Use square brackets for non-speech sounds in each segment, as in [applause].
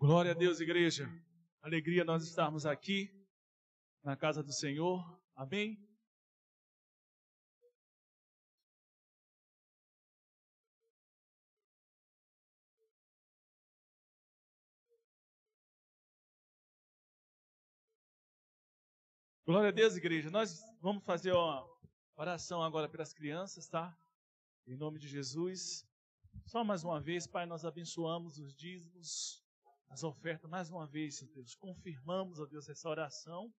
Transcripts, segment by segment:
Glória a Deus, igreja. Alegria nós estarmos aqui na casa do Senhor. Amém? Glória a Deus, igreja. Nós vamos fazer uma oração agora pelas crianças, tá? Em nome de Jesus. Só mais uma vez, Pai, nós abençoamos os dízimos, as ofertas, mais uma vez, Senhor Deus. Confirmamos, ó Deus, essa oração.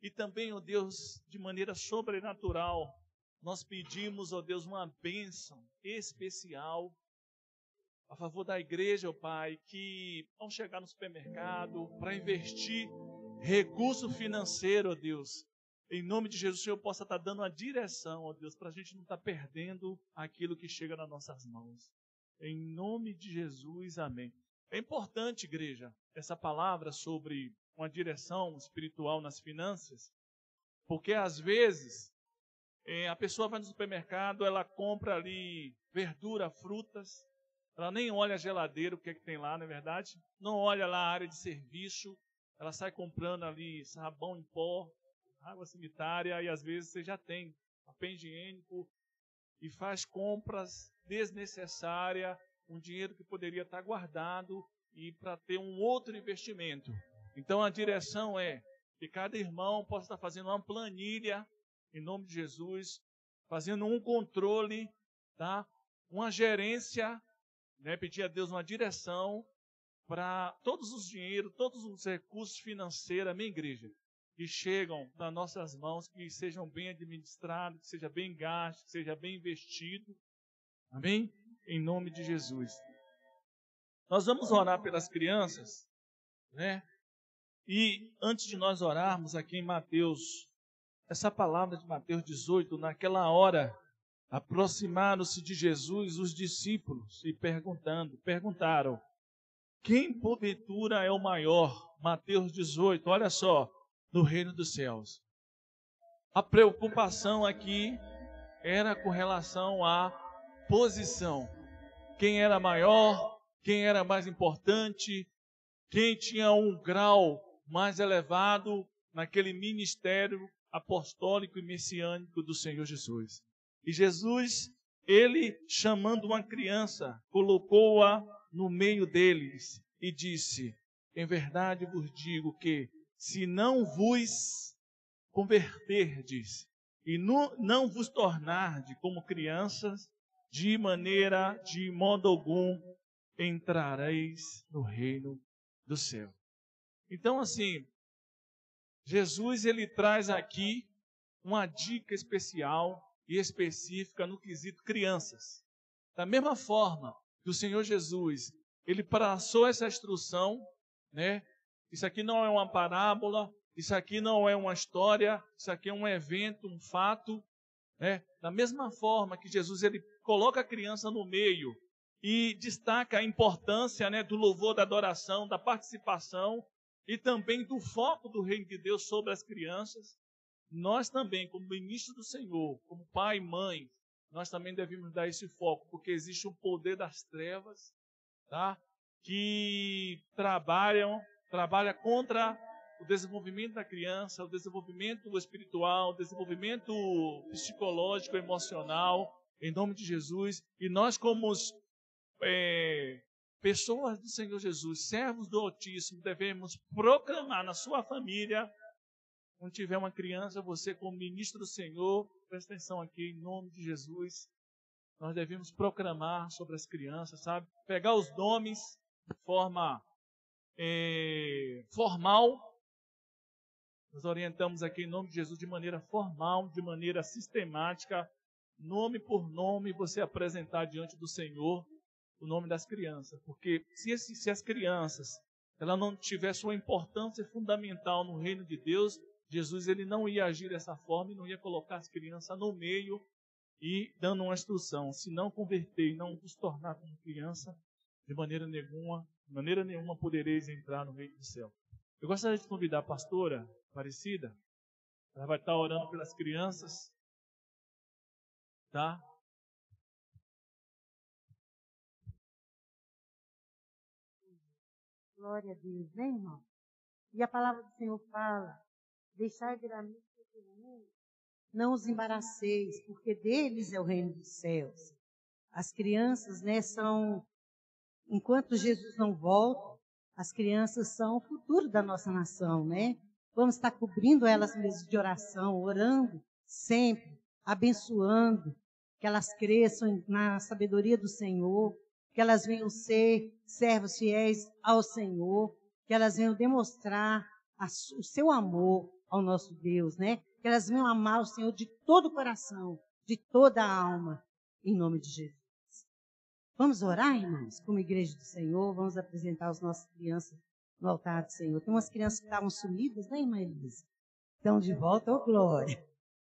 E também, ó Deus, de maneira sobrenatural, nós pedimos, ó Deus, uma bênção especial a favor da igreja, ó Pai, que vão chegar no supermercado para investir recurso financeiro, ó Deus. Em nome de Jesus, o Senhor possa estar dando a direção, ó Deus, para a gente não estar perdendo aquilo que chega nas nossas mãos. Em nome de Jesus, amém. É importante, igreja, essa palavra sobre uma direção espiritual nas finanças, porque às vezes é, a pessoa vai no supermercado, ela compra ali verdura, frutas, ela nem olha a geladeira, o que, é que tem lá, não é verdade? Não olha lá a área de serviço, ela sai comprando ali sabão em pó, água sanitária e às vezes você já tem papel higiênico e faz compras desnecessárias, um dinheiro que poderia estar guardado e para ter um outro investimento. Então a direção é que cada irmão possa estar fazendo uma planilha em nome de Jesus, fazendo um controle, tá? Uma gerência, né? Pedir a Deus uma direção para todos os dinheiros, todos os recursos financeiros, amém, igreja? Que chegam nas nossas mãos, que sejam bem administrados, que seja bem gasto, que seja bem investido. Amém? Em nome de Jesus. Nós vamos orar pelas crianças, né? E antes de nós orarmos aqui em Mateus, essa palavra de Mateus 18, naquela hora, aproximaram-se de Jesus os discípulos e perguntando, perguntaram: quem porventura é o maior? Mateus 18, olha só, no reino dos céus. A preocupação aqui era com relação à posição. Quem era maior, quem era mais importante, quem tinha um grau mais elevado naquele ministério apostólico e messiânico do Senhor Jesus. E Jesus, ele chamando uma criança, colocou-a no meio deles e disse: Em verdade vos digo que, se não vos converterdes e não, vos tornardes como crianças, de maneira, de modo algum, entrareis no reino do céu. Então, assim, Jesus ele traz aqui uma dica especial e específica no quesito crianças. Da mesma forma do Senhor Jesus, ele passou essa instrução, né? Isso aqui não é uma parábola, isso aqui não é uma história, isso aqui é um evento, um fato, né? Da mesma forma que Jesus ele coloca a criança no meio e destaca a importância, né, do louvor, da adoração, da participação e também do foco do reino de Deus sobre as crianças, nós também, como ministro do Senhor, como pai e mãe, nós também devemos dar esse foco, porque existe um poder das trevas, tá? Que trabalham, trabalha contra o desenvolvimento da criança, o desenvolvimento espiritual, o desenvolvimento psicológico, emocional, em nome de Jesus. E nós, como é, pessoas do Senhor Jesus, servos do Altíssimo, devemos proclamar na sua família quando tiver uma criança, você como ministro do Senhor, presta atenção aqui, em nome de Jesus, nós devemos proclamar sobre as crianças, sabe? Pegar os nomes de forma é, formal. Nós orientamos aqui em nome de Jesus de maneira formal, de maneira sistemática, nome por nome, você apresentar diante do Senhor o nome das crianças. Porque se, esse, se as crianças ela não tiver sua importância fundamental no reino de Deus, Jesus ele não ia agir dessa forma e não ia colocar as crianças no meio e dando uma instrução. Se não converter e não vos tornar como criança, de maneira nenhuma, de maneira nenhuma podereis entrar no reino do céu. Eu gostaria de convidar a pastora Aparecida. Ela vai estar orando pelas crianças. Tá? Glória a Deus, né, irmão? E a palavra do Senhor fala: deixai vir a mim não os embaraceis, porque deles é o reino dos céus. As crianças, né, são, enquanto Jesus não volta, as crianças são o futuro da nossa nação, né? Vamos estar cobrindo elas mesmo de oração, orando sempre, abençoando, que elas cresçam na sabedoria do Senhor, que elas venham ser servos fiéis ao Senhor, que elas venham demonstrar a, o seu amor ao nosso Deus, né? Que elas venham amar o Senhor de todo o coração, de toda a alma, em nome de Jesus. Vamos orar, irmãos, como igreja do Senhor, vamos apresentar as nossas crianças no altar do Senhor. Tem umas crianças que estavam sumidas, né, irmã Elisa? Estão de volta, ô oh, glória.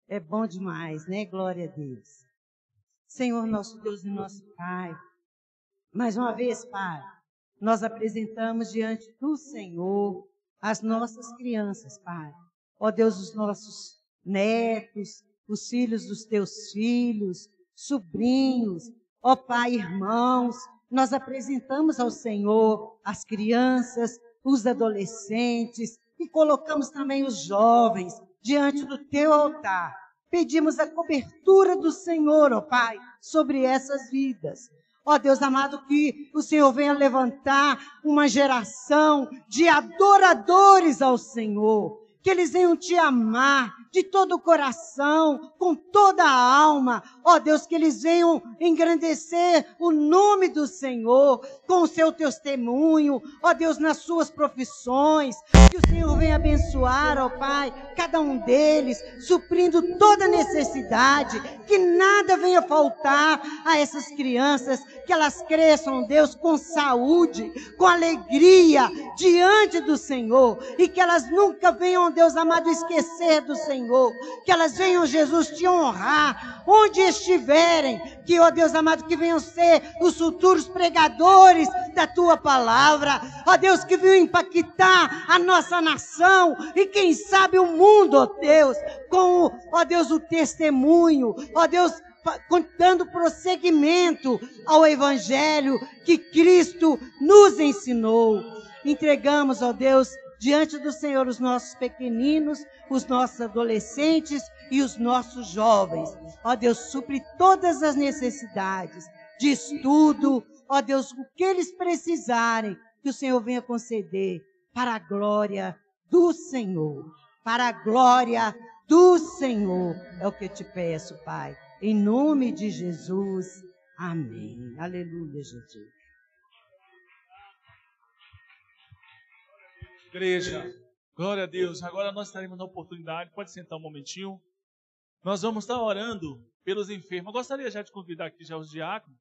É bom demais, né? Glória a Deus. Senhor, nosso Deus e nosso Pai, mais uma vez, Pai, nós apresentamos diante do Senhor as nossas crianças, Pai. Ó Deus, os nossos netos, os filhos dos teus filhos, sobrinhos, ó Pai, irmãos, nós apresentamos ao Senhor as crianças, os adolescentes e colocamos também os jovens diante do teu altar. Pedimos a cobertura do Senhor, ó Pai, sobre essas vidas. Ó Deus amado, que o Senhor venha levantar uma geração de adoradores ao Senhor, que eles venham te amar de todo o coração, com toda a alma. Ó Deus, que eles venham engrandecer o nome do Senhor com o seu testemunho. Ó Deus, nas suas profissões. Que o Senhor venha abençoar, ó Pai, cada um deles, suprindo toda necessidade. Que nada venha faltar a essas crianças. Que elas cresçam, Deus, com saúde, com alegria diante do Senhor. E que elas nunca venham, Deus amado, esquecer do Senhor. Que elas venham, Jesus, te honrar onde estiverem. Que, ó Deus amado, que venham ser os futuros pregadores da tua palavra. Ó Deus, que venham impactar a nossa nação e quem sabe o mundo, ó Deus, com, ó Deus, o testemunho. Ó Deus, dando prosseguimento ao Evangelho que Cristo nos ensinou. Entregamos, ó Deus, diante do Senhor os nossos pequeninos, os nossos adolescentes e os nossos jovens. Ó Deus, supre todas as necessidades de estudo, ó Deus, o que eles precisarem, que o Senhor venha conceder para a glória do Senhor. Para a glória do Senhor. É o que eu te peço, Pai. Em nome de Jesus. Amém. Aleluia, Jesus. Igreja, glória a Deus. Agora nós estaremos na oportunidade. Pode sentar um momentinho. Nós vamos estar orando pelos enfermos. Eu gostaria já de convidar aqui já os diáconos.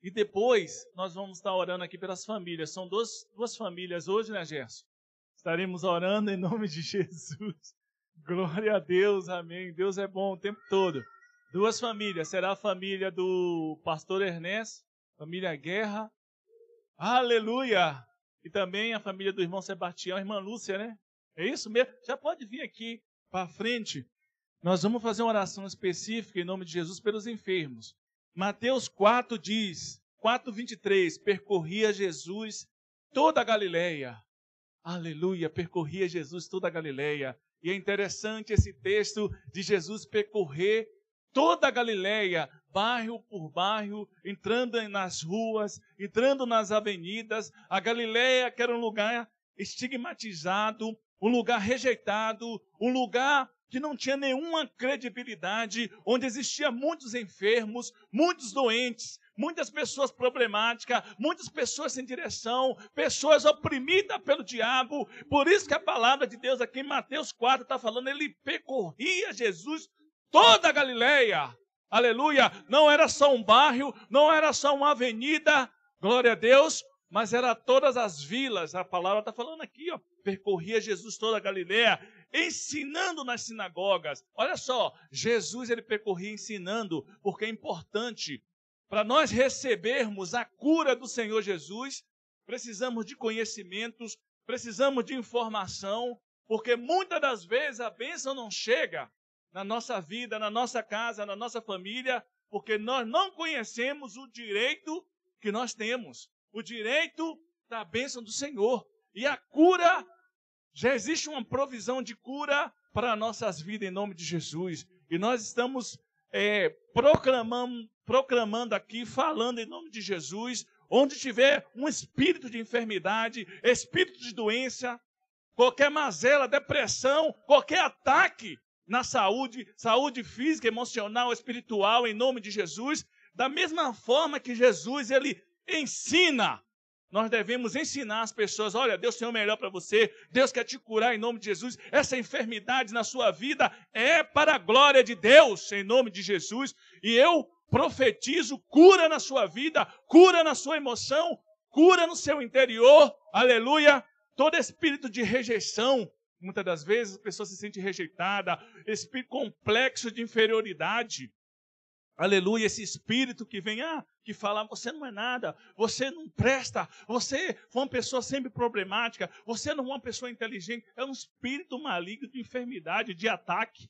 E depois nós vamos estar orando aqui pelas famílias. São duas, duas famílias hoje, né, Gerson? Estaremos orando em nome de [laughs] Jesus. Glória a Deus, amém. Deus é bom o tempo todo. Duas famílias. Será a família do pastor Ernesto, família Guerra. Aleluia! E também a família do irmão Sebastião, irmã Lúcia, né? É isso mesmo? Já pode vir aqui para frente. Nós vamos fazer uma oração específica em nome de Jesus pelos enfermos. Mateus 4 diz, 4:23, percorria Jesus toda a Galileia. Aleluia, percorria Jesus toda a Galileia. E é interessante esse texto de Jesus percorrer toda a Galileia, bairro por bairro, entrando nas ruas, entrando nas avenidas. A Galileia que era um lugar estigmatizado, um lugar rejeitado, um lugar que não tinha nenhuma credibilidade, onde existia muitos enfermos, muitos doentes, muitas pessoas problemáticas, muitas pessoas sem direção, pessoas oprimidas pelo diabo. Por isso que a palavra de Deus aqui em Mateus 4 está falando, ele percorria Jesus toda a Galileia. Aleluia! Não era só um bairro, não era só uma avenida, glória a Deus, mas era todas as vilas. A palavra está falando aqui, ó, percorria Jesus toda a Galileia ensinando nas sinagogas. Olha só, Jesus ele percorria ensinando, porque é importante para nós recebermos a cura do Senhor Jesus, precisamos de conhecimentos, precisamos de informação, porque muitas das vezes a bênção não chega na nossa vida, na nossa casa, na nossa família, porque nós não conhecemos o direito que nós temos, o direito da bênção do Senhor. E a cura, já existe uma provisão de cura para nossas vidas em nome de Jesus. E nós estamos é, proclamando, proclamando aqui, falando em nome de Jesus, onde tiver um espírito de enfermidade, espírito de doença, qualquer mazela, depressão, qualquer ataque na saúde, saúde física, emocional, espiritual, em nome de Jesus, da mesma forma que Jesus ele ensina nós devemos ensinar as pessoas: olha, Deus tem o melhor para você, Deus quer te curar em nome de Jesus. Essa enfermidade na sua vida é para a glória de Deus, em nome de Jesus. E eu profetizo cura na sua vida, cura na sua emoção, cura no seu interior, aleluia. Todo espírito de rejeição, muitas das vezes a pessoa se sente rejeitada, espírito complexo de inferioridade. Aleluia, esse espírito que vem, ah, que fala, você não é nada, você não presta, você foi uma pessoa sempre problemática, você não é uma pessoa inteligente, é um espírito maligno de enfermidade, de ataque.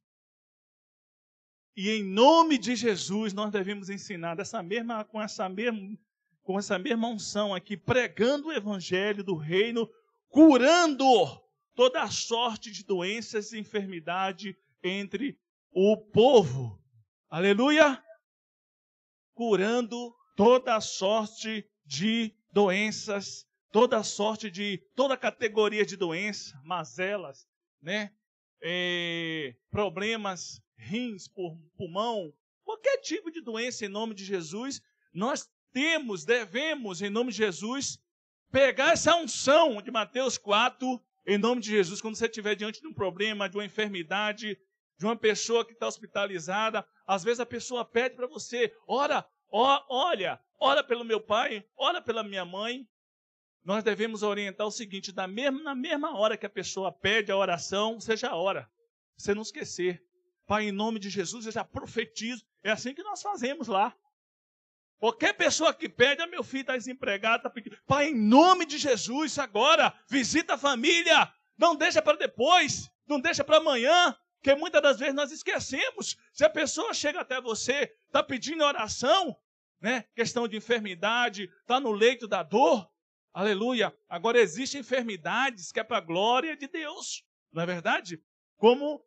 E em nome de Jesus nós devemos ensinar dessa mesma, com essa mesma, com essa mesma unção aqui, pregando o evangelho do reino, curando toda a sorte de doenças e enfermidade entre o povo. Aleluia! curando toda sorte de doenças, toda sorte de toda categoria de doença, mazelas, né? É, problemas, rins, pulmão, qualquer tipo de doença em nome de Jesus, nós temos, devemos, em nome de Jesus, pegar essa unção de Mateus 4, em nome de Jesus, quando você estiver diante de um problema, de uma enfermidade, de uma pessoa que está hospitalizada. Às vezes a pessoa pede para você, ora, ó, olha, ora pelo meu pai, ora pela minha mãe. Nós devemos orientar o seguinte: na mesma, na mesma hora que a pessoa pede a oração, você já ora. Você não esquecer. Pai, em nome de Jesus, eu já profetizo. É assim que nós fazemos lá. Qualquer pessoa que pede, ah, meu filho está desempregado, está pedindo. Pai, em nome de Jesus, agora, visita a família. Não deixa para depois, não deixa para amanhã, que muitas das vezes nós esquecemos. Se a pessoa chega até você, está pedindo oração, né? Questão de enfermidade, está no leito da dor. Aleluia. Agora existem enfermidades que é para a glória de Deus. Não é verdade? Como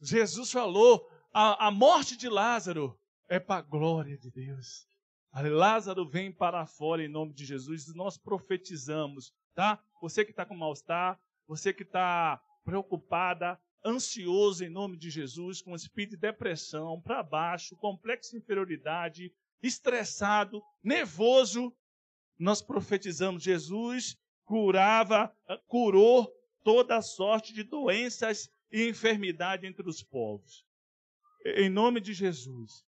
Jesus falou, a, a morte de Lázaro é para a glória de Deus. Lázaro vem para fora em nome de Jesus. Nós profetizamos, tá? Você que está com mal-estar, você que está preocupada, ansioso em nome de Jesus, com espírito de depressão, para baixo, complexo de inferioridade, estressado, nervoso, nós profetizamos Jesus curava, curou toda sorte de doenças e enfermidade entre os povos. Em nome de Jesus.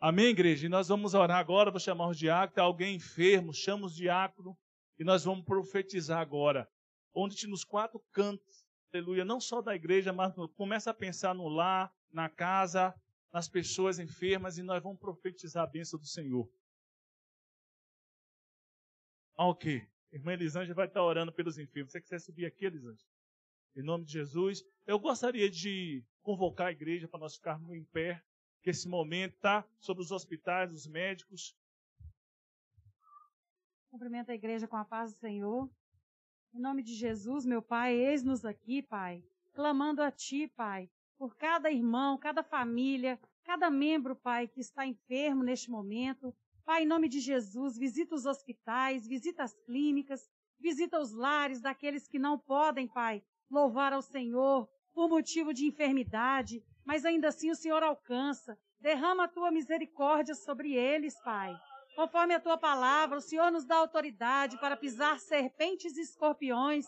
Amém, igreja? E nós vamos orar agora, vou chamar os diáconos, tem alguém enfermo, chama os diáconos, e nós vamos profetizar agora. Onde nos quatro cantos aleluia, não só da igreja, mas começa a pensar no lar, na casa, nas pessoas enfermas e nós vamos profetizar a bênção do Senhor. Ah, ok. Irmã Elisângela vai estar orando pelos enfermos. Você quiser subir aqui, Elisângela? Em nome de Jesus. Eu gostaria de convocar a igreja para nós ficarmos em pé, que esse momento está sobre os hospitais, os médicos. Cumprimento a igreja com a paz do Senhor. Em nome de Jesus, meu Pai, eis-nos aqui, Pai, clamando a Ti, Pai, por cada irmão, cada família, cada membro, Pai, que está enfermo neste momento. Pai, em nome de Jesus, visita os hospitais, visita as clínicas, visita os lares daqueles que não podem, Pai, louvar ao Senhor por motivo de enfermidade, mas ainda assim o Senhor alcança. Derrama a tua misericórdia sobre eles, Pai. Conforme a tua palavra, o Senhor nos dá autoridade para pisar serpentes e escorpiões.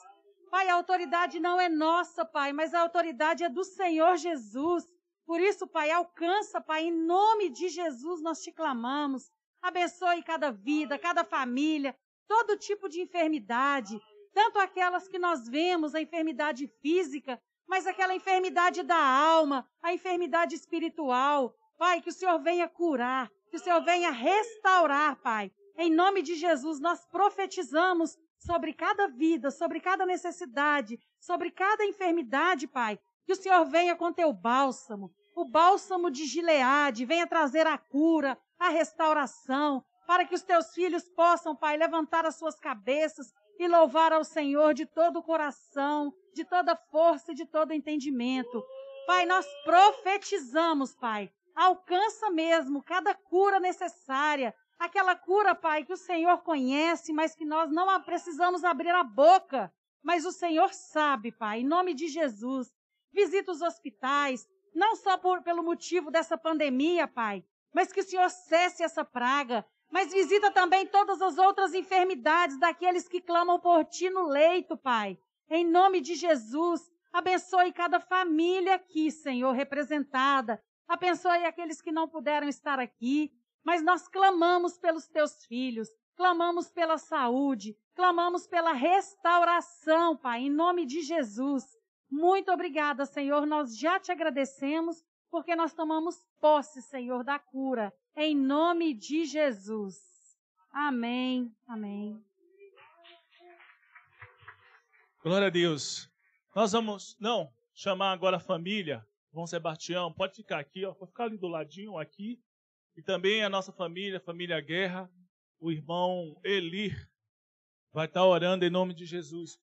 Pai, a autoridade não é nossa, Pai, mas a autoridade é do Senhor Jesus. Por isso, Pai, alcança, Pai, em nome de Jesus nós te clamamos. Abençoe cada vida, cada família, todo tipo de enfermidade, tanto aquelas que nós vemos, a enfermidade física, mas aquela enfermidade da alma, a enfermidade espiritual. Pai, que o Senhor venha curar, que o Senhor venha restaurar, Pai. Em nome de Jesus, nós profetizamos sobre cada vida, sobre cada necessidade, sobre cada enfermidade, Pai. Que o Senhor venha com teu bálsamo, o bálsamo de Gileade, venha trazer a cura, a restauração. para que os teus filhos possam, Pai, levantar as suas cabeças e louvar ao Senhor de todo o coração, de toda força e de todo entendimento. Pai, nós profetizamos, Pai, alcança mesmo cada cura necessária, aquela cura, Pai, que o Senhor conhece, mas que nós não precisamos abrir a boca, mas o Senhor sabe, Pai, em nome de Jesus. Visita os hospitais, não só por, pelo motivo dessa pandemia, Pai, mas que o Senhor cesse essa praga, mas visita também todas as outras enfermidades daqueles que clamam por Ti no leito, Pai. Em nome de Jesus, abençoe cada família aqui, Senhor, representada. Abençoe aqueles que não puderam estar aqui, mas nós clamamos pelos Teus filhos, clamamos pela saúde, clamamos pela restauração, Pai, em nome de Jesus. Muito obrigada, Senhor. Nós já te agradecemos porque nós tomamos posse, Senhor, da cura. Em nome de Jesus. Amém. Amém. Glória a Deus. Nós vamos, não, chamar agora a família. João Sebastião, pode ficar aqui, ó, pode ficar ali do ladinho aqui. E também a nossa família, família Guerra, o irmão Elir vai estar orando em nome de Jesus.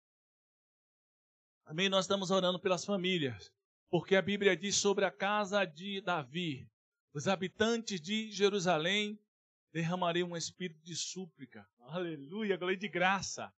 Amém? Nós estamos orando pelas famílias, porque a Bíblia diz sobre a casa de Davi: os habitantes de Jerusalém derramariam um espírito de súplica. Aleluia, glória de graça.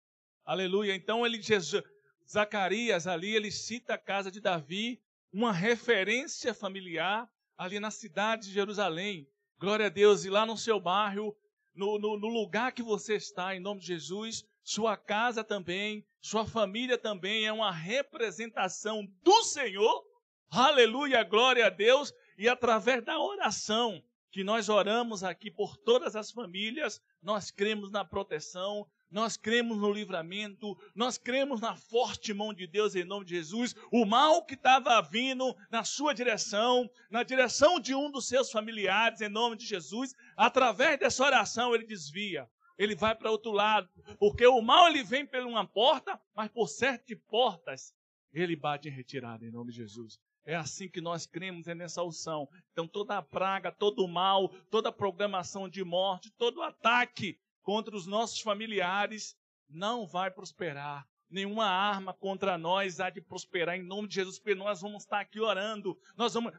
Aleluia. Então ele Jesus, Zacarias ali ele cita a casa de Davi, uma referência familiar ali na cidade de Jerusalém. Glória a Deus. E lá no seu bairro, no, no, no lugar que você está, em nome de Jesus, sua casa também, sua família também é uma representação do Senhor. Aleluia, glória a Deus. E através da oração que nós oramos aqui por todas as famílias, nós cremos na proteção, nós cremos no livramento, nós cremos na forte mão de Deus em nome de Jesus. O mal que estava vindo na sua direção, na direção de um dos seus familiares, em nome de Jesus, através dessa oração ele desvia ele vai para outro lado. Porque o mal ele vem por uma porta, mas por sete portas ele bate em retirada em nome de Jesus. É assim que nós cremos é nessa unção. Então toda a praga, todo o mal, toda a programação de morte, todo o ataque contra os nossos familiares não vai prosperar. Nenhuma arma contra nós há de prosperar em nome de Jesus, porque nós vamos estar aqui orando, nós vamos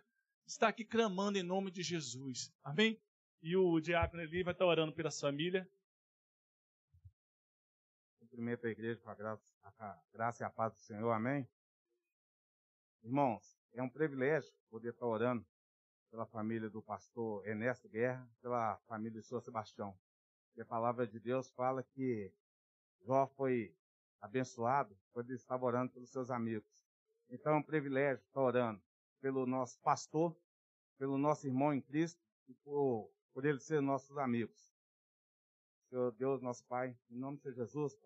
estar aqui clamando em nome de Jesus. Amém? E o diácono Eli vai estar orando pela família cumprimento a igreja com a graça, a graça e a paz do Senhor, amém? Irmãos, é um privilégio poder estar orando pela família do pastor Ernesto Guerra, pela família de São Sebastião. E a palavra de Deus fala que Jó foi abençoado quando ele estava orando pelos seus amigos. Então é um privilégio estar orando pelo nosso pastor, pelo nosso irmão em Cristo e por, por ele ser nossos amigos. Senhor Deus, nosso Pai, em nome de Jesus,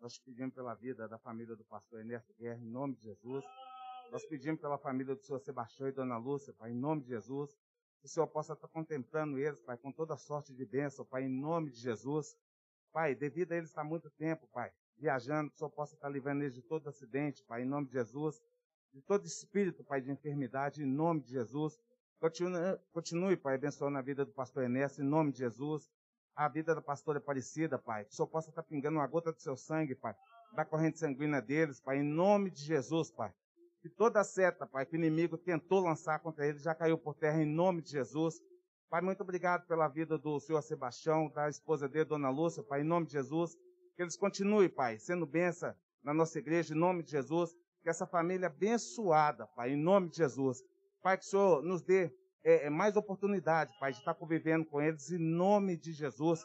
nós pedimos pela vida da família do pastor Ernesto Guerra, em nome de Jesus. Nós pedimos pela família do senhor Sebastião e dona Lúcia, Pai, em nome de Jesus. Que o Senhor possa estar contemplando eles, Pai, com toda sorte de bênção, Pai, em nome de Jesus. Pai, devido a eles estar muito tempo, Pai, viajando, que o Senhor possa estar livrando eles de todo acidente, Pai, em nome de Jesus. De todo espírito, Pai, de enfermidade, em nome de Jesus. Continue, continue, Pai, abençoando a vida do pastor Ernesto, em nome de Jesus a vida da pastora Aparecida, Pai. Que o Senhor possa estar pingando uma gota do seu sangue, Pai. Da corrente sanguínea deles, Pai. Em nome de Jesus, Pai. Que toda seta, Pai, que o inimigo tentou lançar contra eles já caiu por terra em nome de Jesus. Pai, muito obrigado pela vida do senhor Sebastião, da esposa dele, Dona Lúcia, Pai, em nome de Jesus. Que eles continuem, Pai, sendo benção na nossa igreja, em nome de Jesus. Que essa família abençoada, Pai, em nome de Jesus. Pai, que o Senhor nos dê é, é, mais oportunidade, Pai, de estar convivendo com eles em nome de Jesus.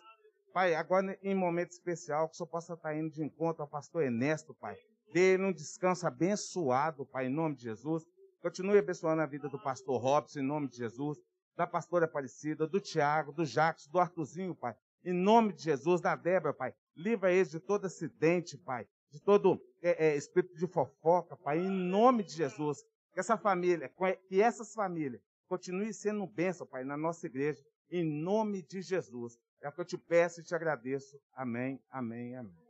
Pai, agora em momento especial, que o Senhor possa estar indo de encontro ao pastor Ernesto, Pai. Dê-lhe um descanso abençoado, Pai, em nome de Jesus. Continue abençoando a vida do pastor Robson, em nome de Jesus. Da pastora Aparecida, do Tiago, do Jacques, do Artuzinho, Pai. Em nome de Jesus, da Débora, Pai. Livra eles de todo acidente, Pai. De todo é, é, espírito de fofoca, Pai. Em nome de Jesus. Que essa família, que essas famílias Continue sendo bênção, Pai, na nossa igreja, em nome de Jesus. É o que eu te peço e te agradeço. Amém, amém, amém.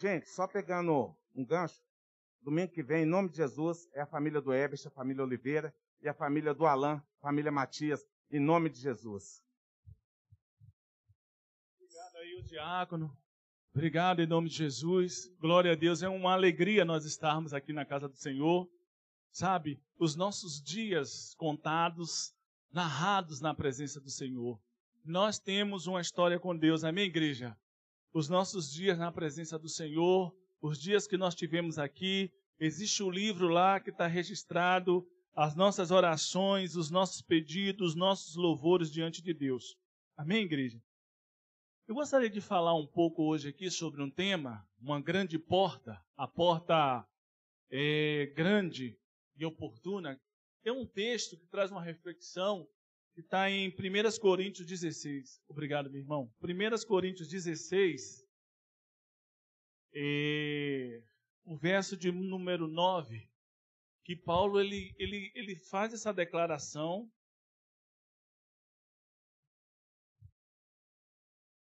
Gente, só pegando um gancho, domingo que vem, em nome de Jesus, é a família do Ebert, a família Oliveira, e a família do Alain, família Matias, em nome de Jesus. Obrigado aí, o diácono. Obrigado em nome de Jesus. Glória a Deus. É uma alegria nós estarmos aqui na casa do Senhor. Sabe, os nossos dias contados, narrados na presença do Senhor. Nós temos uma história com Deus, amém, igreja? Os nossos dias na presença do Senhor, os dias que nós tivemos aqui, existe o um livro lá que está registrado as nossas orações, os nossos pedidos, os nossos louvores diante de Deus. Amém, igreja? Eu gostaria de falar um pouco hoje aqui sobre um tema, uma grande porta, a porta é, grande e oportuna. É um texto que traz uma reflexão que está em 1 Coríntios 16. Obrigado, meu irmão. 1 Coríntios 16, é, o verso de número 9 que Paulo ele, ele, ele faz essa declaração.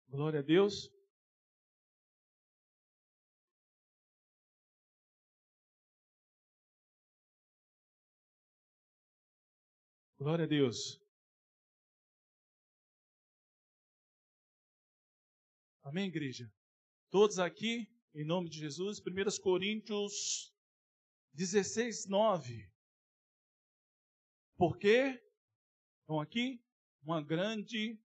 Glória a Deus. Glória a Deus. Amém, igreja? Todos aqui, em nome de Jesus, 1 Coríntios 16, 9. Porque, então aqui, uma grande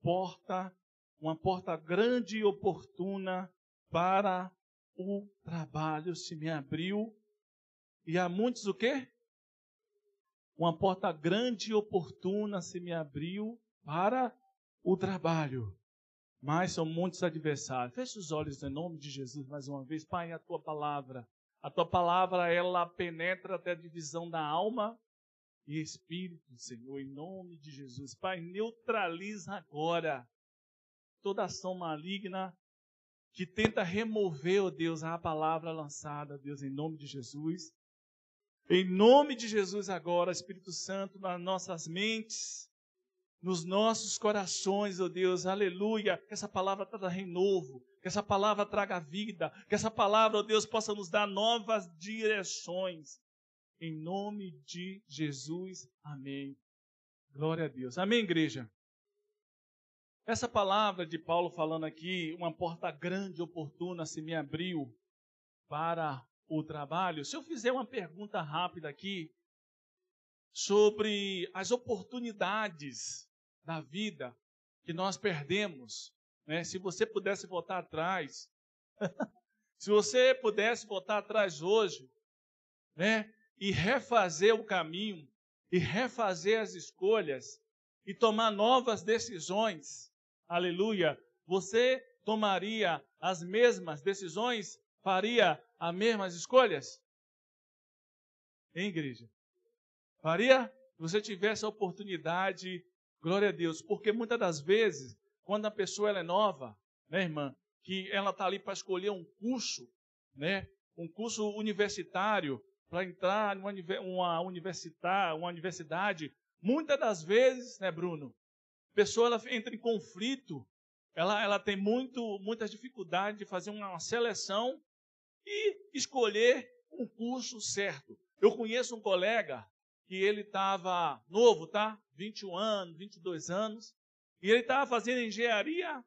porta, uma porta grande e oportuna para o trabalho se me abriu. E há muitos o quê? Uma porta grande e oportuna se me abriu para o trabalho. Mas são muitos adversários. Feche os olhos em nome de Jesus mais uma vez. Pai, a tua palavra a tua palavra, ela penetra até a divisão da alma e espírito, Senhor, em nome de Jesus. Pai, neutraliza agora toda ação maligna que tenta remover, ó oh Deus, a palavra lançada, Deus, em nome de Jesus. Em nome de Jesus agora, Espírito Santo, nas nossas mentes, nos nossos corações, ó oh Deus, aleluia, que essa palavra traga renovo, que essa palavra traga vida, que essa palavra, ó Deus, possa nos dar novas direções. Em nome de Jesus, amém. Glória a Deus. Amém, igreja? Essa palavra de Paulo falando aqui, uma porta grande, oportuna, se me abriu para o trabalho. Se eu fizer uma pergunta rápida aqui sobre as oportunidades da vida que nós perdemos né? Se você pudesse voltar atrás, [laughs] se você pudesse voltar atrás hoje, né? E refazer o caminho, e refazer as escolhas, e tomar novas decisões, aleluia, você tomaria as mesmas decisões? Faria as mesmas escolhas? Hein, igreja? Faria? Se você tivesse a oportunidade, glória a Deus, porque muitas das vezes quando a pessoa é nova, né, irmã, que ela está ali para escolher um curso, né, um curso universitário, para entrar numa uma, universitar, uma universidade, muitas das vezes, né, Bruno, a pessoa ela entra em conflito, ela, ela tem muito, muitas dificuldades de fazer uma seleção e escolher um curso certo. Eu conheço um colega que ele estava novo, tá? 21 anos, 22 anos, e ele estava fazendo engenharia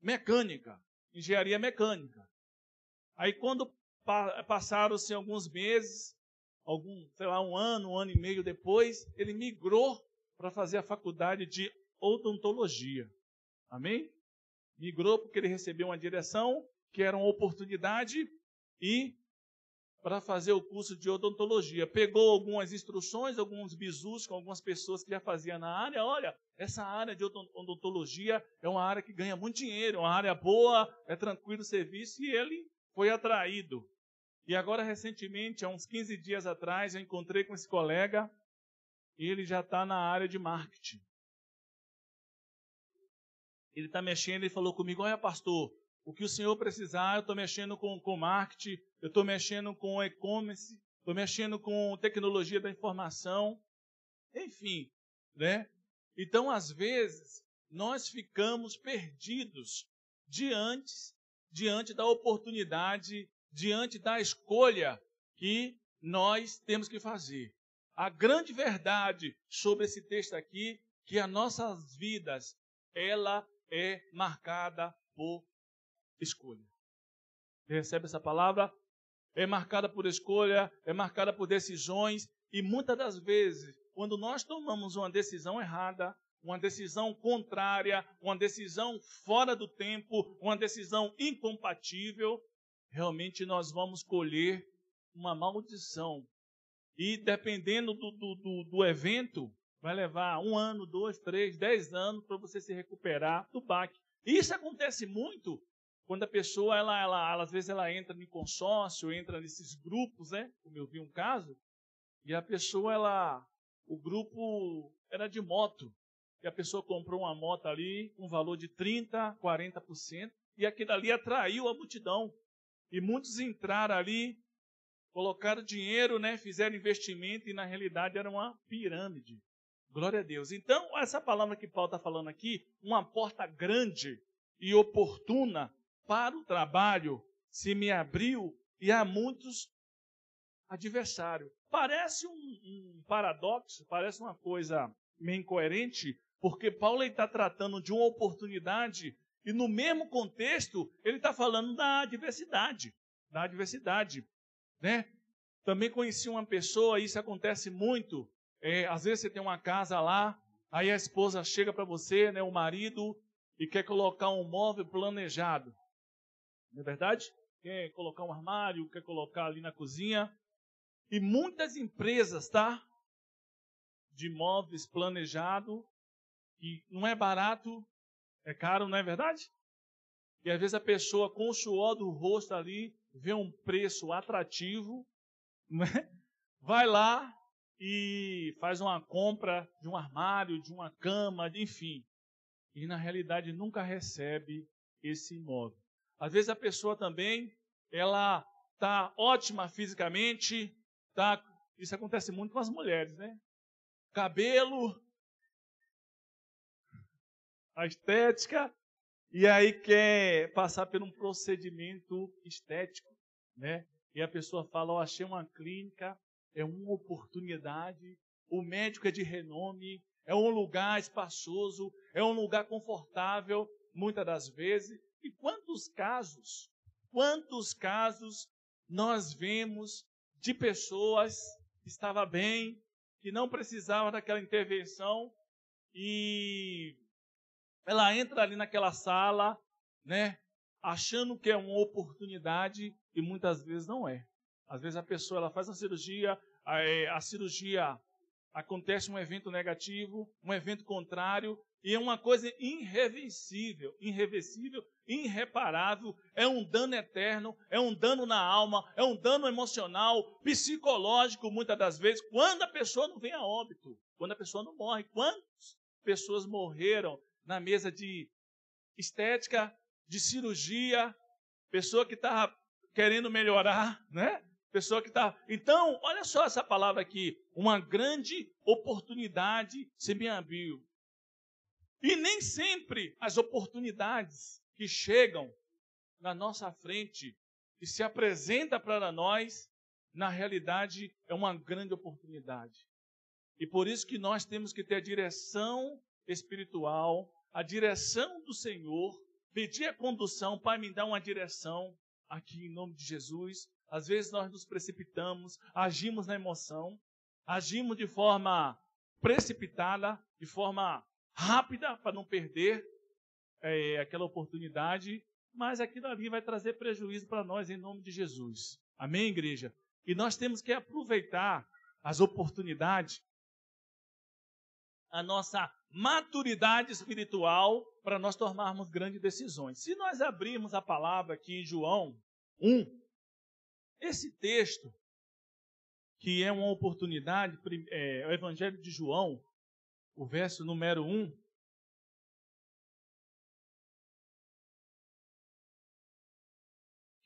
mecânica. Engenharia mecânica. Aí quando passaram-se alguns meses, algum, sei lá, um ano, um ano e meio depois, ele migrou para fazer a faculdade de odontologia. Amém? Migrou porque ele recebeu uma direção que era uma oportunidade e para fazer o curso de odontologia. Pegou algumas instruções, alguns bisus com algumas pessoas que já faziam na área. Olha, essa área de odontologia é uma área que ganha muito dinheiro, é uma área boa, é tranquilo o serviço, e ele foi atraído. E agora, recentemente, há uns 15 dias atrás, eu encontrei com esse colega, e ele já está na área de marketing. Ele está mexendo, ele falou comigo, olha pastor, o que o senhor precisar, eu estou mexendo com, com marketing, eu estou mexendo com e-commerce, estou mexendo com tecnologia da informação, enfim, né? Então, às vezes, nós ficamos perdidos diante, diante da oportunidade, diante da escolha que nós temos que fazer. a grande verdade sobre esse texto aqui, que as nossas vidas, ela é marcada por escolha. Recebe essa palavra? É marcada por escolha, é marcada por decisões, e muitas das vezes, quando nós tomamos uma decisão errada, uma decisão contrária, uma decisão fora do tempo, uma decisão incompatível, realmente nós vamos colher uma maldição. E dependendo do, do, do, do evento, vai levar um ano, dois, três, dez anos para você se recuperar do baque. Isso acontece muito quando a pessoa, ela, ela, ela, às vezes, ela entra em consórcio, entra nesses grupos, né? Como eu vi um caso, e a pessoa, ela, o grupo era de moto, e a pessoa comprou uma moto ali com um valor de 30%, 40%, e aquilo ali atraiu a multidão. E muitos entraram ali, colocaram dinheiro, né, fizeram investimento, e na realidade era uma pirâmide. Glória a Deus. Então, essa palavra que Paulo está falando aqui, uma porta grande e oportuna para o trabalho se me abriu e há muitos adversários. Parece um, um paradoxo, parece uma coisa meio incoerente, porque Paulo está tratando de uma oportunidade e no mesmo contexto ele está falando da adversidade, da adversidade, né? Também conheci uma pessoa, isso acontece muito. É, às vezes você tem uma casa lá, aí a esposa chega para você, né, o marido, e quer colocar um móvel planejado. Não é verdade? Quer colocar um armário, quer colocar ali na cozinha. E muitas empresas, tá? De móveis planejado, que não é barato, é caro, não é verdade? E às vezes a pessoa com o suor do rosto ali vê um preço atrativo, né? vai lá e faz uma compra de um armário, de uma cama, enfim. E na realidade nunca recebe esse imóvel. Às vezes a pessoa também, ela está ótima fisicamente, tá, isso acontece muito com as mulheres, né? Cabelo, a estética, e aí quer passar por um procedimento estético, né? E a pessoa fala, oh, achei uma clínica, é uma oportunidade, o médico é de renome, é um lugar espaçoso, é um lugar confortável, muitas das vezes, e quantos casos, quantos casos nós vemos de pessoas que estavam bem, que não precisavam daquela intervenção e ela entra ali naquela sala, né, achando que é uma oportunidade e muitas vezes não é. Às vezes a pessoa ela faz a cirurgia, a, é, a cirurgia acontece um evento negativo, um evento contrário, e é uma coisa irreversível, irreversível, irreparável, é um dano eterno, é um dano na alma, é um dano emocional, psicológico, muitas das vezes, quando a pessoa não vem a óbito, quando a pessoa não morre. Quantas pessoas morreram na mesa de estética, de cirurgia, pessoa que estava querendo melhorar, né? Pessoa que está. Então, olha só essa palavra aqui. Uma grande oportunidade se me abriu. E nem sempre as oportunidades que chegam na nossa frente e se apresenta para nós, na realidade, é uma grande oportunidade. E por isso que nós temos que ter a direção espiritual, a direção do Senhor, pedir a condução, Pai, me dá uma direção aqui em nome de Jesus. Às vezes nós nos precipitamos, agimos na emoção, agimos de forma precipitada, de forma rápida para não perder é, aquela oportunidade, mas aquilo ali vai trazer prejuízo para nós em nome de Jesus. Amém, igreja? E nós temos que aproveitar as oportunidades, a nossa maturidade espiritual para nós tomarmos grandes decisões. Se nós abrirmos a palavra aqui em João 1, esse texto, que é uma oportunidade, é, o Evangelho de João, o verso número 1.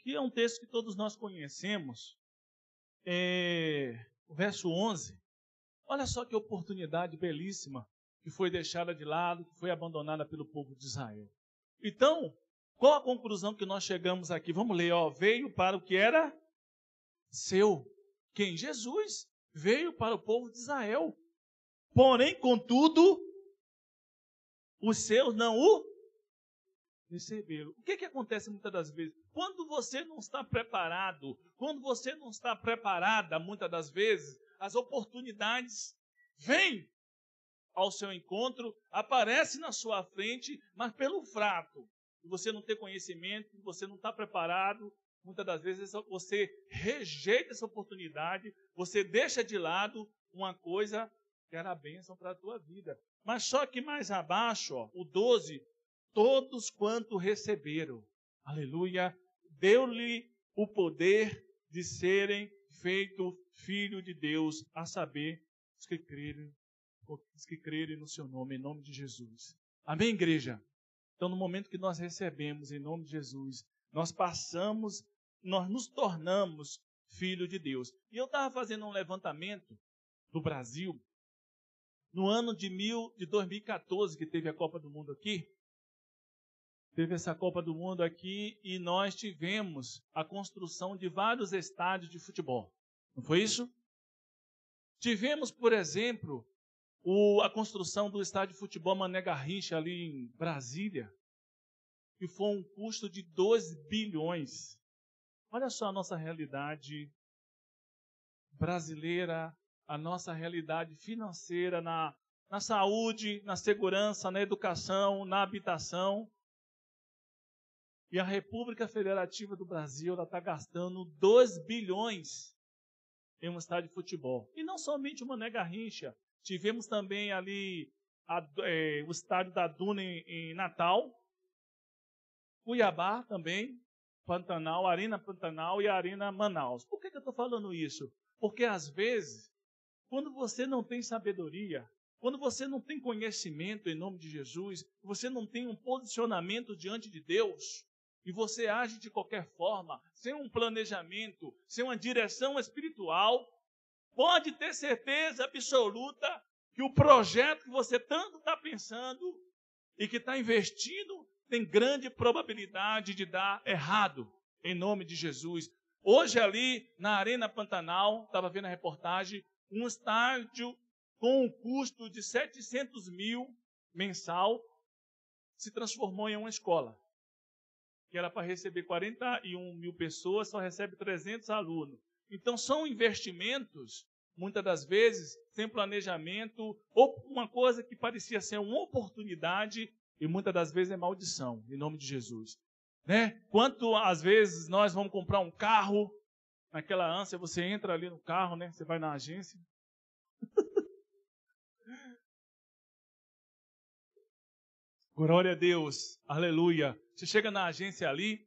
Que é um texto que todos nós conhecemos. É, o verso 11. Olha só que oportunidade belíssima que foi deixada de lado, que foi abandonada pelo povo de Israel. Então, qual a conclusão que nós chegamos aqui? Vamos ler, ó, veio para o que era seu. Quem? Jesus veio para o povo de Israel. Porém, contudo, os seus não o receberam. O que, que acontece muitas das vezes? Quando você não está preparado, quando você não está preparada, muitas das vezes, as oportunidades vêm ao seu encontro, aparecem na sua frente, mas pelo fraco, você não tem conhecimento, você não está preparado, muitas das vezes você rejeita essa oportunidade, você deixa de lado uma coisa que era bênção para a tua vida. Mas só que mais abaixo, ó, o 12, todos quanto receberam, aleluia, deu-lhe o poder de serem feito filho de Deus, a saber, os que crerem, os que crerem no seu nome, em nome de Jesus. Amém, igreja? Então, no momento que nós recebemos em nome de Jesus, nós passamos, nós nos tornamos filho de Deus. E eu estava fazendo um levantamento do Brasil no ano de, mil, de 2014, que teve a Copa do Mundo aqui teve essa Copa do Mundo aqui e nós tivemos a construção de vários estádios de futebol. Não foi isso? Tivemos, por exemplo, o, a construção do estádio de futebol Mané Garrincha ali em Brasília, que foi um custo de 2 bilhões. Olha só a nossa realidade brasileira, a nossa realidade financeira na, na saúde, na segurança, na educação, na habitação. E a República Federativa do Brasil está gastando 2 bilhões em um estádio de futebol. E não somente o Mané Garrincha. Tivemos também ali a, é, o estádio da Duna em, em Natal. Cuiabá também, Pantanal, Arena Pantanal e Arena Manaus. Por que, que eu estou falando isso? Porque às vezes, quando você não tem sabedoria, quando você não tem conhecimento em nome de Jesus, você não tem um posicionamento diante de Deus, e você age de qualquer forma, sem um planejamento, sem uma direção espiritual, pode ter certeza absoluta que o projeto que você tanto está pensando e que está investindo tem grande probabilidade de dar errado, em nome de Jesus. Hoje, ali na Arena Pantanal, estava vendo a reportagem, um estádio com um custo de 700 mil mensal se transformou em uma escola que era para receber 41 mil pessoas, só recebe 300 alunos. Então, são investimentos, muitas das vezes, sem planejamento, ou uma coisa que parecia ser uma oportunidade, e muitas das vezes é maldição, em nome de Jesus. Né? Quanto às vezes nós vamos comprar um carro, naquela ânsia, você entra ali no carro, né? Você vai na agência. Glória a Deus, aleluia. Você chega na agência ali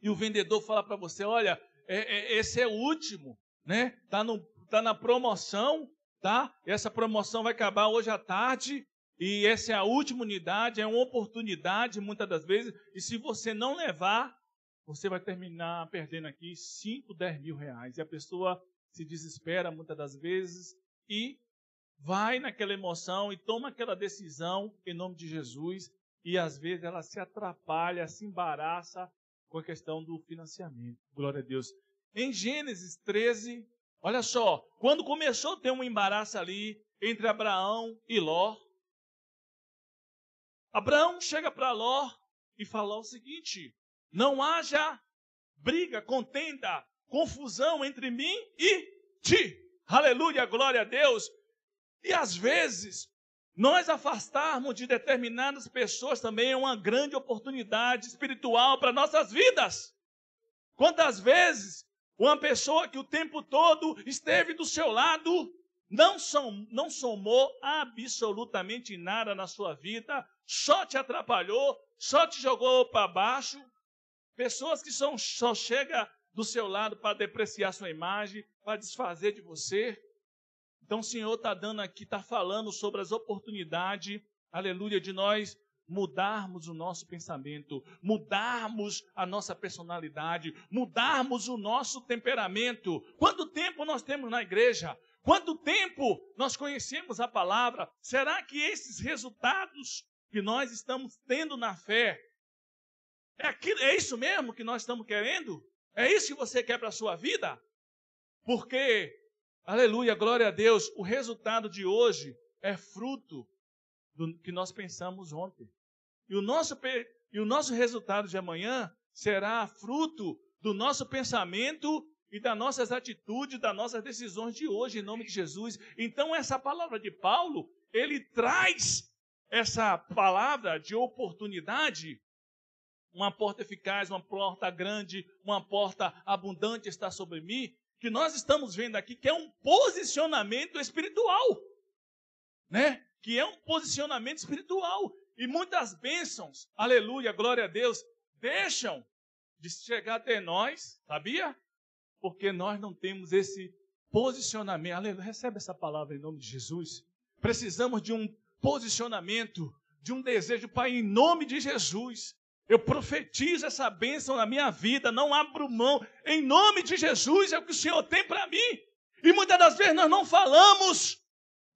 e o vendedor fala para você: olha, é, é, esse é o último, né? Tá, no, tá na promoção, tá? Essa promoção vai acabar hoje à tarde e essa é a última unidade, é uma oportunidade muitas das vezes. E se você não levar, você vai terminar perdendo aqui 5, 10 mil reais. E a pessoa se desespera muitas das vezes e vai naquela emoção e toma aquela decisão em nome de Jesus e às vezes ela se atrapalha, se embaraça com a questão do financiamento. Glória a Deus. Em Gênesis 13, olha só, quando começou a ter um embaraço ali entre Abraão e Ló, Abraão chega para Ló e fala o seguinte: não haja briga, contenda, confusão entre mim e ti. Aleluia, glória a Deus. E às vezes nós afastarmos de determinadas pessoas também é uma grande oportunidade espiritual para nossas vidas. Quantas vezes uma pessoa que o tempo todo esteve do seu lado não, som, não somou absolutamente nada na sua vida, só te atrapalhou, só te jogou para baixo. Pessoas que são, só chegam do seu lado para depreciar sua imagem, para desfazer de você. Então o Senhor está dando aqui, está falando sobre as oportunidades, aleluia, de nós mudarmos o nosso pensamento, mudarmos a nossa personalidade, mudarmos o nosso temperamento. Quanto tempo nós temos na igreja? Quanto tempo nós conhecemos a palavra? Será que esses resultados que nós estamos tendo na fé é, aquilo, é isso mesmo que nós estamos querendo? É isso que você quer para a sua vida? Porque aleluia, glória a Deus, o resultado de hoje é fruto do que nós pensamos ontem. E o nosso, e o nosso resultado de amanhã será fruto do nosso pensamento e das nossas atitudes, das nossas decisões de hoje, em nome de Jesus. Então, essa palavra de Paulo, ele traz essa palavra de oportunidade, uma porta eficaz, uma porta grande, uma porta abundante está sobre mim, que nós estamos vendo aqui que é um posicionamento espiritual, né? Que é um posicionamento espiritual. E muitas bênçãos, aleluia, glória a Deus, deixam de chegar até nós, sabia? Porque nós não temos esse posicionamento. Aleluia, recebe essa palavra em nome de Jesus. Precisamos de um posicionamento, de um desejo, Pai, em nome de Jesus. Eu profetizo essa bênção na minha vida, não abro mão. Em nome de Jesus é o que o Senhor tem para mim. E muitas das vezes nós não falamos,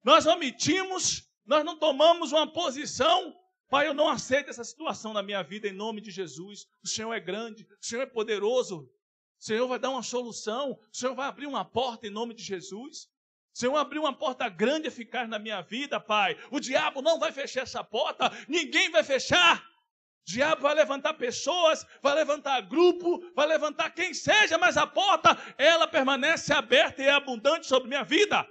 nós omitimos, nós não tomamos uma posição. Pai, eu não aceito essa situação na minha vida em nome de Jesus. O Senhor é grande, o Senhor é poderoso. O Senhor vai dar uma solução, o Senhor vai abrir uma porta em nome de Jesus. Senhor abriu uma porta grande e eficaz na minha vida, Pai. O diabo não vai fechar essa porta, ninguém vai fechar. Diabo vai levantar pessoas, vai levantar grupo, vai levantar quem seja, mas a porta, ela permanece aberta e é abundante sobre minha vida.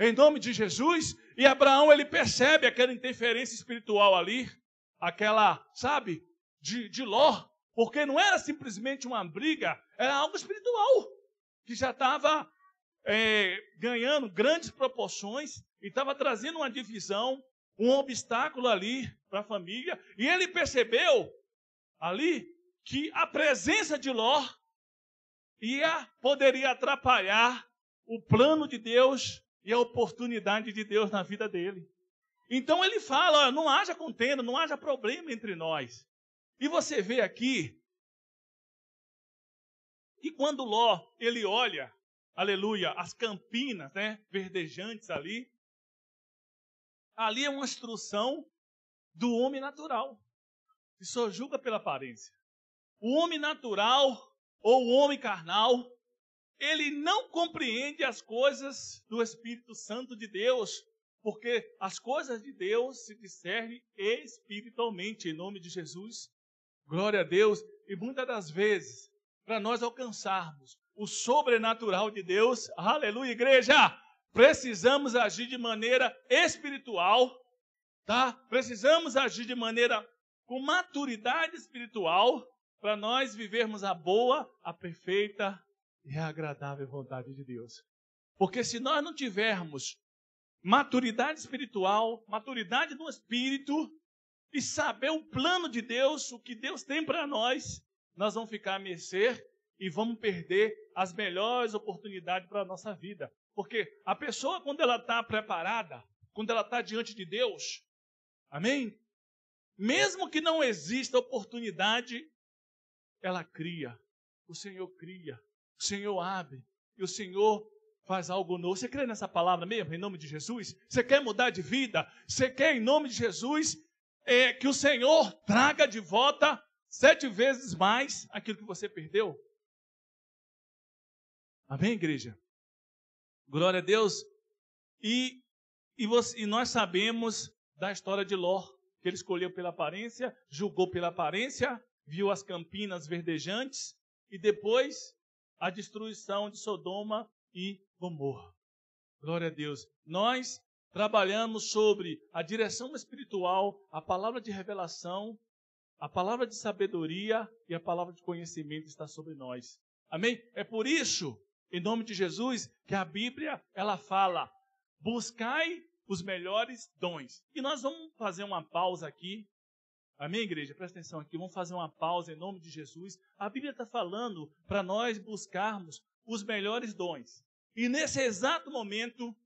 Em nome de Jesus. E Abraão, ele percebe aquela interferência espiritual ali, aquela, sabe, de, de Ló, porque não era simplesmente uma briga, era algo espiritual, que já estava é, ganhando grandes proporções e estava trazendo uma divisão, um obstáculo ali para a família. E ele percebeu ali que a presença de Ló ia, poderia atrapalhar o plano de Deus e a oportunidade de Deus na vida dele. Então ele fala: olha, não haja contenda, não haja problema entre nós. E você vê aqui que quando Ló ele olha aleluia, as campinas, né, verdejantes ali. Ali é uma instrução do homem natural, que só julga pela aparência. O homem natural ou o homem carnal, ele não compreende as coisas do Espírito Santo de Deus, porque as coisas de Deus se discernem espiritualmente, em nome de Jesus. Glória a Deus. E muitas das vezes, para nós alcançarmos o sobrenatural de Deus. Aleluia, igreja! Precisamos agir de maneira espiritual, tá? Precisamos agir de maneira com maturidade espiritual para nós vivermos a boa, a perfeita e a agradável vontade de Deus. Porque se nós não tivermos maturidade espiritual, maturidade no espírito e saber o plano de Deus, o que Deus tem para nós, nós vamos ficar a mercê e vamos perder as melhores oportunidades para a nossa vida. Porque a pessoa, quando ela está preparada, quando ela está diante de Deus, amém? Mesmo que não exista oportunidade, ela cria. O Senhor cria. O Senhor abre. E o Senhor faz algo novo. Você crê nessa palavra mesmo, em nome de Jesus? Você quer mudar de vida? Você quer, em nome de Jesus, é, que o Senhor traga de volta sete vezes mais aquilo que você perdeu? Amém, igreja? Glória a Deus. E, e, você, e nós sabemos da história de Ló, que ele escolheu pela aparência, julgou pela aparência, viu as campinas verdejantes e depois a destruição de Sodoma e Gomorra. Glória a Deus. Nós trabalhamos sobre a direção espiritual, a palavra de revelação, a palavra de sabedoria e a palavra de conhecimento está sobre nós. Amém? É por isso em nome de Jesus, que a Bíblia ela fala: buscai os melhores dons. E nós vamos fazer uma pausa aqui. Amém, igreja? Presta atenção aqui. Vamos fazer uma pausa em nome de Jesus. A Bíblia está falando para nós buscarmos os melhores dons. E nesse exato momento,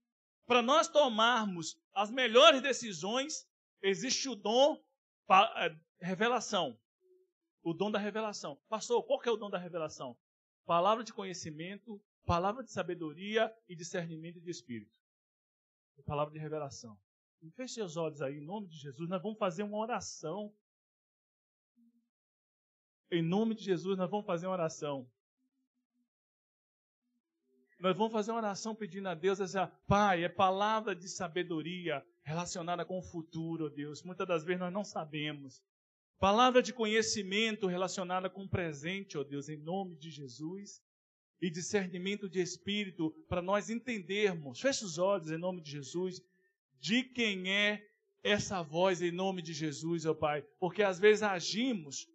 para nós tomarmos as melhores decisões, existe o dom para é, revelação. O dom da revelação. Pastor, qual que é o dom da revelação? Palavra de conhecimento palavra de sabedoria e discernimento de espírito. palavra de revelação. E feche seus olhos aí, em nome de Jesus. Nós vamos fazer uma oração. Em nome de Jesus, nós vamos fazer uma oração. Nós vamos fazer uma oração pedindo a Deus essa, Pai, é palavra de sabedoria relacionada com o futuro, Deus. Muitas das vezes nós não sabemos. Palavra de conhecimento relacionada com o presente, ó Deus, em nome de Jesus. E discernimento de espírito para nós entendermos. Feche os olhos em nome de Jesus. De quem é essa voz em nome de Jesus, ó Pai. Porque às vezes agimos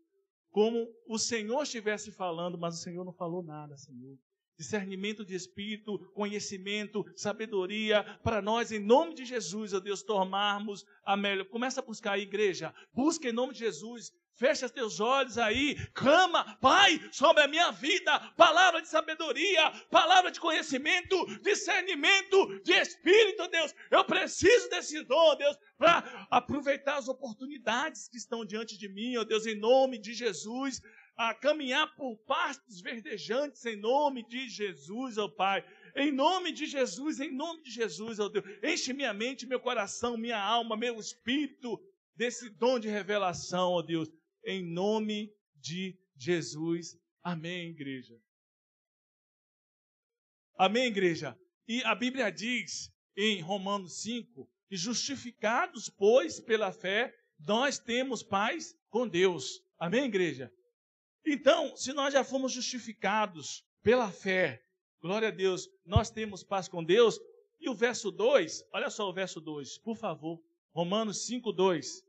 como o Senhor estivesse falando, mas o Senhor não falou nada, Senhor discernimento de espírito, conhecimento, sabedoria, para nós, em nome de Jesus, ó Deus, tomarmos a melhor. Começa a buscar a igreja, busca em nome de Jesus, fecha teus olhos aí, clama, Pai, sobre a minha vida, palavra de sabedoria, palavra de conhecimento, discernimento de espírito, Deus. Eu preciso desse dom, Deus, para aproveitar as oportunidades que estão diante de mim, ó Deus, em nome de Jesus a caminhar por pastos verdejantes em nome de Jesus, ó Pai. Em nome de Jesus, em nome de Jesus, ó Deus. Enche minha mente, meu coração, minha alma, meu espírito desse dom de revelação, ó Deus. Em nome de Jesus. Amém, igreja. Amém, igreja. E a Bíblia diz em Romanos 5 que justificados, pois, pela fé, nós temos paz com Deus. Amém, igreja? Então, se nós já fomos justificados pela fé, glória a Deus, nós temos paz com Deus. E o verso 2, olha só o verso 2, por favor. Romanos 5, 2.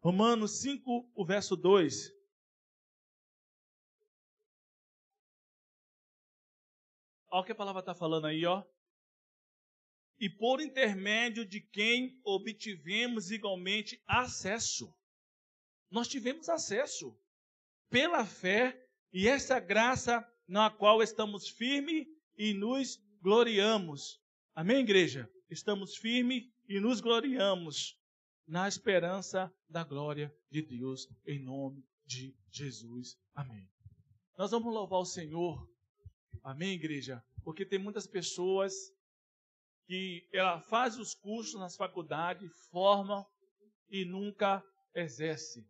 Romanos 5, o verso 2. Olha o que a palavra está falando aí, ó e por intermédio de quem obtivemos igualmente acesso. Nós tivemos acesso pela fé e essa graça na qual estamos firmes e nos gloriamos. Amém, igreja? Estamos firmes e nos gloriamos na esperança da glória de Deus, em nome de Jesus. Amém. Nós vamos louvar o Senhor. Amém, igreja? Porque tem muitas pessoas que ela faz os cursos nas faculdades, forma e nunca exerce.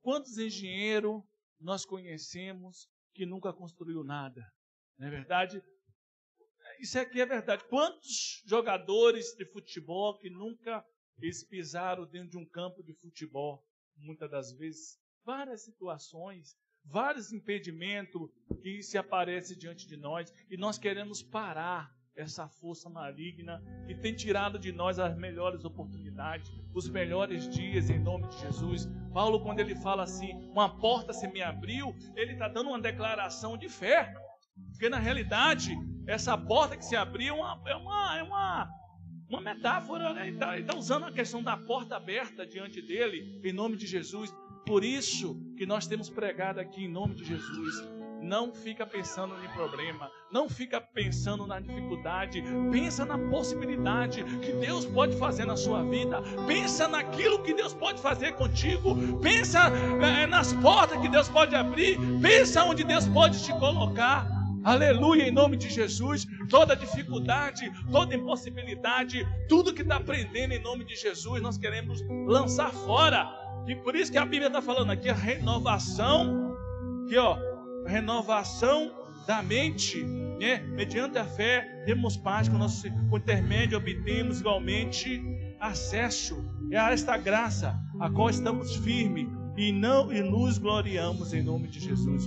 Quantos engenheiros nós conhecemos que nunca construiu nada? Não é verdade? Isso aqui é verdade. Quantos jogadores de futebol que nunca eles pisaram dentro de um campo de futebol? Muitas das vezes, várias situações, vários impedimentos que se aparecem diante de nós e nós queremos parar essa força maligna que tem tirado de nós as melhores oportunidades, os melhores dias em nome de Jesus. Paulo, quando ele fala assim, uma porta se me abriu, ele está dando uma declaração de fé, porque na realidade, essa porta que se abriu é uma, é uma, é uma, uma metáfora, né? ele está tá usando a questão da porta aberta diante dele, em nome de Jesus. Por isso que nós temos pregado aqui em nome de Jesus não fica pensando em problema, não fica pensando na dificuldade, pensa na possibilidade que Deus pode fazer na sua vida, pensa naquilo que Deus pode fazer contigo, pensa é, nas portas que Deus pode abrir, pensa onde Deus pode te colocar. Aleluia, em nome de Jesus. Toda dificuldade, toda impossibilidade, tudo que está aprendendo em nome de Jesus, nós queremos lançar fora. E por isso que a Bíblia está falando aqui a renovação. Aqui, ó, renovação da mente, né? mediante a fé, temos paz com o nosso com intermédio, obtemos igualmente acesso a esta graça, a qual estamos firmes e não e nos gloriamos em nome de Jesus.